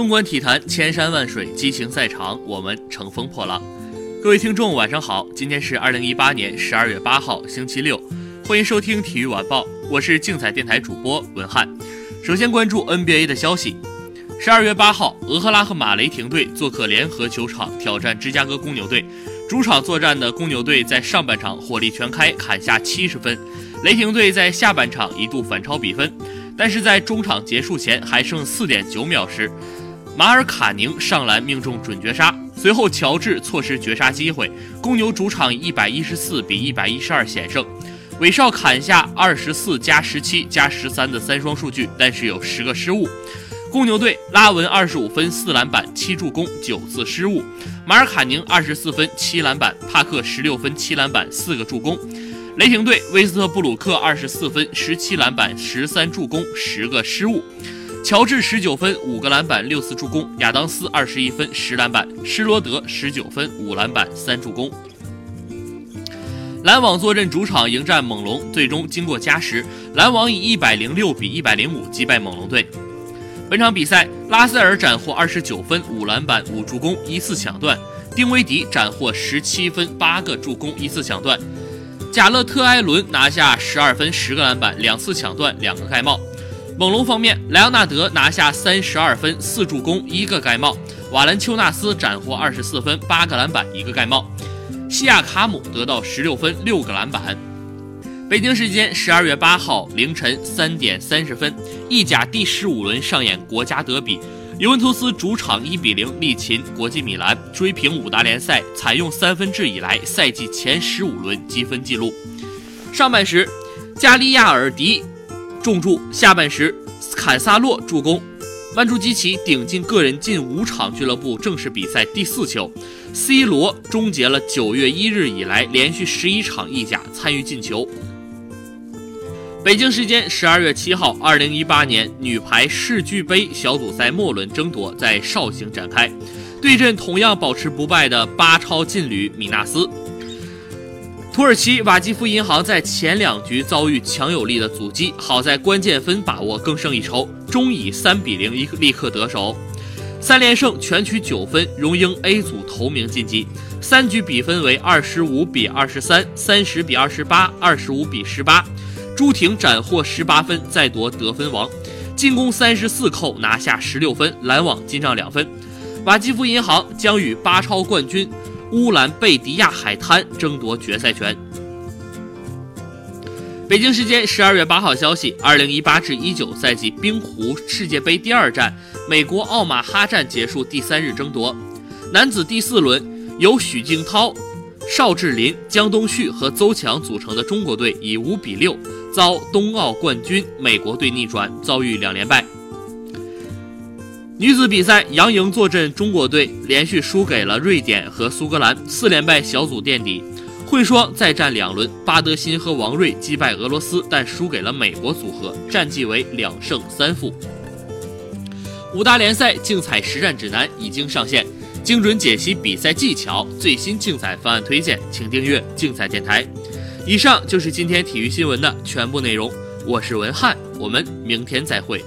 纵观体坛，千山万水，激情赛场，我们乘风破浪。各位听众，晚上好，今天是二零一八年十二月八号，星期六，欢迎收听体育晚报，我是竞彩电台主播文翰。首先关注 NBA 的消息。十二月八号，俄克拉荷马雷霆队做客联合球场挑战芝加哥公牛队。主场作战的公牛队在上半场火力全开，砍下七十分。雷霆队在下半场一度反超比分，但是在中场结束前还剩四点九秒时，马尔卡宁上篮命中准绝杀。随后乔治错失绝杀机会，公牛主场以一百一十四比一百一十二险胜。韦少砍下二十四加十七加十三的三双数据，但是有十个失误。公牛队拉文二十五分四篮板七助攻九次失误，马尔卡宁二十四分七篮板，帕克十六分七篮板四个助攻。雷霆队威斯特布鲁克二十四分十七篮板十三助攻十个失误，乔治十九分五个篮板六次助攻，亚当斯二十一分十篮板，施罗德十九分五篮板三助攻。篮网坐镇主场迎战猛龙，最终经过加时，篮网以一百零六比一百零五击败猛龙队。本场比赛，拉塞尔斩获二十九分、五篮板、五助攻、一次抢断；丁威迪斩获十七分、八个助攻、一次抢断；贾勒特·埃伦拿下十二分、十个篮板、两次抢断、两个盖帽。猛龙方面，莱昂纳德拿下三十二分、四助攻、一个盖帽；瓦兰丘纳斯斩获二十四分、八个篮板、一个盖帽；西亚卡姆得到十六分、六个篮板。北京时间十二月八号凌晨三点三十分，意甲第十五轮上演国家德比，尤文图斯主场一比零力擒国际米兰，追平五大联赛采用三分制以来赛季前十五轮积分纪录。上半时，加利亚尔迪重注；下半时，坎萨洛助攻，曼朱基奇顶进个人近五场俱乐部正式比赛第四球，C 罗终结了九月一日以来连续十一场意甲参与进球。北京时间十二月七号，二零一八年女排世俱杯小组赛末轮争夺在绍兴展开，对阵同样保持不败的巴超劲旅米纳斯。土耳其瓦基夫银行在前两局遭遇强有力的阻击，好在关键分把握更胜一筹，终以三比零一立刻得手，三连胜全取九分，荣膺 A 组头名晋级。三局比分为二十五比二十三、三十比二十八、二十五比十八。朱婷斩获十八分，再夺得分王，进攻三十四扣拿下十六分，篮网进账两分。瓦基夫银行将与巴超冠军乌兰贝迪亚海滩争夺决赛权。北京时间十二月八号消息，二零一八至一九赛季冰壶世界杯第二站，美国奥马哈站结束第三日争夺，男子第四轮由许敬涛、邵智林、江东旭和邹强组成的中国队以五比六。遭冬奥冠军美国队逆转，遭遇两连败。女子比赛，杨莹坐镇中国队，连续输给了瑞典和苏格兰，四连败小组垫底。混双再战两轮，巴德辛和王睿击败俄罗斯，但输给了美国组合，战绩为两胜三负。五大联赛竞彩实战指南已经上线，精准解析比赛技巧，最新竞彩方案推荐，请订阅竞彩电台。以上就是今天体育新闻的全部内容，我是文翰，我们明天再会。